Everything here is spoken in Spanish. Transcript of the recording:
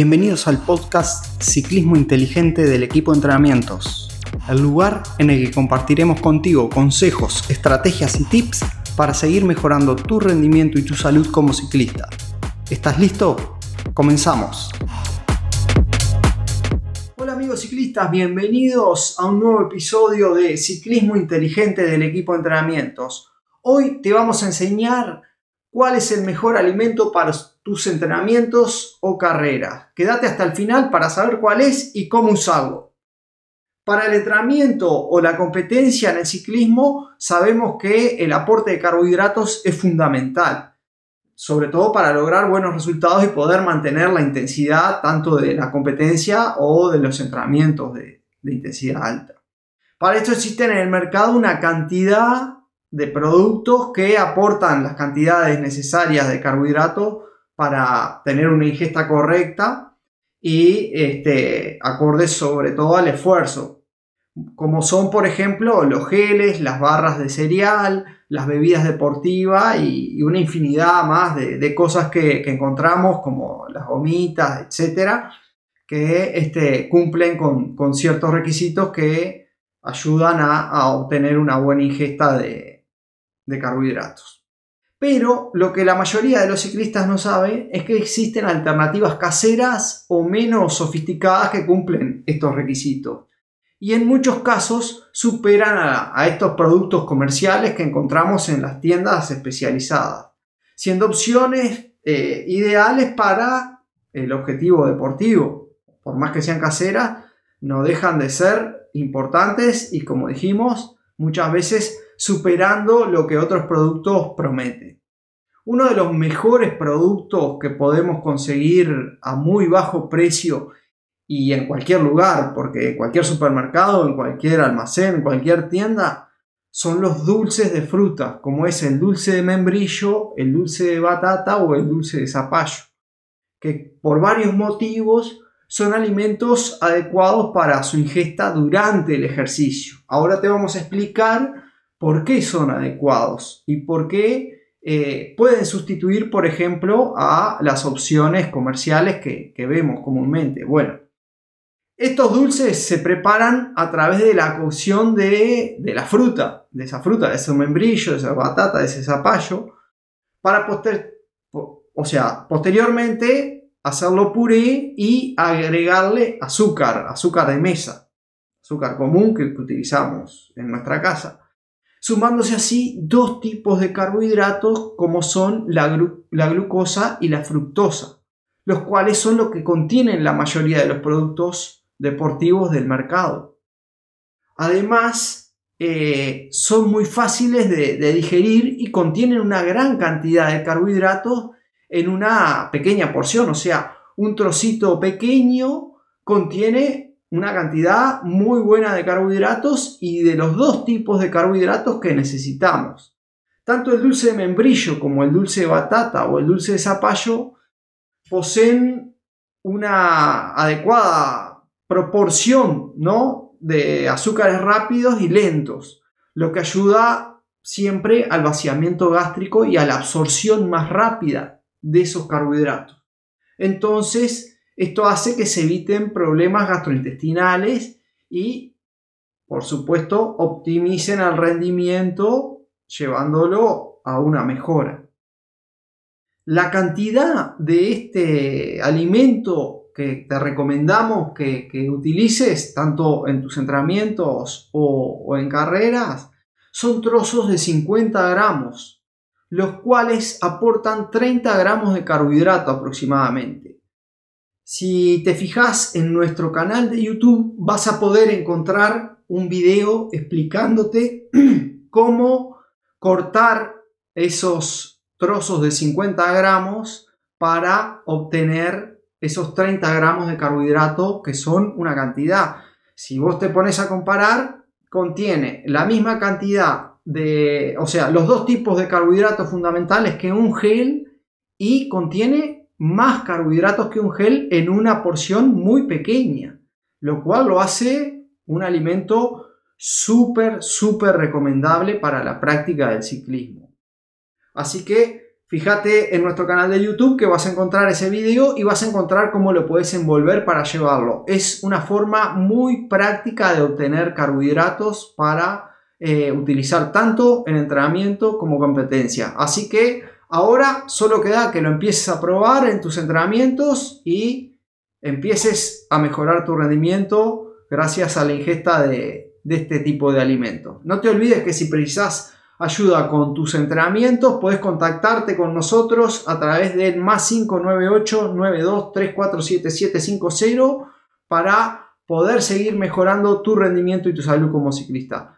Bienvenidos al podcast Ciclismo Inteligente del equipo de entrenamientos, el lugar en el que compartiremos contigo consejos, estrategias y tips para seguir mejorando tu rendimiento y tu salud como ciclista. ¿Estás listo? Comenzamos. Hola amigos ciclistas, bienvenidos a un nuevo episodio de Ciclismo Inteligente del equipo de entrenamientos. Hoy te vamos a enseñar cuál es el mejor alimento para tus entrenamientos o carreras. Quédate hasta el final para saber cuál es y cómo usarlo. Para el entrenamiento o la competencia en el ciclismo sabemos que el aporte de carbohidratos es fundamental, sobre todo para lograr buenos resultados y poder mantener la intensidad tanto de la competencia o de los entrenamientos de, de intensidad alta. Para esto existen en el mercado una cantidad de productos que aportan las cantidades necesarias de carbohidratos para tener una ingesta correcta y este, acorde sobre todo al esfuerzo, como son por ejemplo los geles, las barras de cereal, las bebidas deportivas y, una infinidad más de, cosas que, encontramos como las gomitas, etcétera, que este, cumplen con, ciertos requisitos que ayudan a obtener una buena ingesta de carbohidratos. Pero lo que la mayoría de los ciclistas no sabe es que existen alternativas caseras o menos sofisticadas que cumplen estos requisitos. Y en muchos casos superan a, estos productos comerciales que encontramos en las tiendas especializadas, siendo opciones eh, ideales para el objetivo deportivo. Por más que sean caseras, no dejan de ser importantes y como dijimos, muchas veces superando lo que otros productos prometen. Uno de los mejores productos que podemos conseguir a muy bajo precio y en cualquier lugar, porque cualquier supermercado, en cualquier almacén, en cualquier tienda, son los dulces de fruta, como es el dulce de membrillo, el dulce de batata o el dulce de zapallo, que por varios motivos son alimentos adecuados para su ingesta durante el ejercicio. Ahora te vamos a explicar por qué son adecuados y por qué eh, pueden sustituir, por ejemplo, a las opciones comerciales que, vemos comúnmente. Bueno, estos dulces se preparan a través de la cocción de, la fruta, de esa fruta, de ese membrillo, de esa batata, de ese zapallo, para o sea, posteriormente hacerlo puré y agregarle azúcar, azúcar de mesa, azúcar común que utilizamos en nuestra casa sumándose así dos tipos de carbohidratos como son la, glucosa y la fructosa, los cuales son lo que contienen la mayoría de los productos deportivos del mercado. Además, eh, son muy fáciles de, de digerir y contienen una gran cantidad de carbohidratos en una pequeña porción, o sea, un trocito pequeño contiene una cantidad muy buena de carbohidratos y de los dos tipos de carbohidratos que necesitamos. Tanto el dulce de membrillo como el dulce de batata o el dulce de zapallo poseen una adecuada proporción ¿no? de azúcares rápidos y lentos, lo que ayuda siempre al vaciamiento gástrico y a la absorción más rápida de esos carbohidratos. Entonces, esto hace que se eviten problemas gastrointestinales y, por supuesto, optimicen el rendimiento llevándolo a una mejora. La cantidad de este alimento que te recomendamos que, utilices, tanto en tus entrenamientos o, en carreras, son trozos de 50 gramos, los cuales aportan 30 gramos de carbohidrato aproximadamente. Si te fijas en nuestro canal de YouTube vas a poder encontrar un video explicándote cómo cortar esos trozos de 50 gramos para obtener esos 30 gramos de carbohidrato que son una cantidad. Si vos te pones a comparar, contiene la misma cantidad de, o sea, los dos tipos de carbohidratos fundamentales que un gel y contiene más carbohidratos que un gel en una porción muy pequeña, lo cual lo hace un alimento súper, súper recomendable para la práctica del ciclismo. Así que Fíjate en nuestro canal de YouTube que vas a encontrar ese video y vas a encontrar cómo lo puedes envolver para llevarlo. Es una forma muy práctica de obtener carbohidratos para eh, utilizar tanto en entrenamiento como competencia. Así que ahora solo queda que lo empieces a probar en tus entrenamientos y empieces a mejorar tu rendimiento gracias a la ingesta de, este tipo de alimentos. No te olvides que si precisas ayuda con tus entrenamientos, puedes contactarte con nosotros a través del más 598 92 347750 para poder seguir mejorando tu rendimiento y tu salud como ciclista.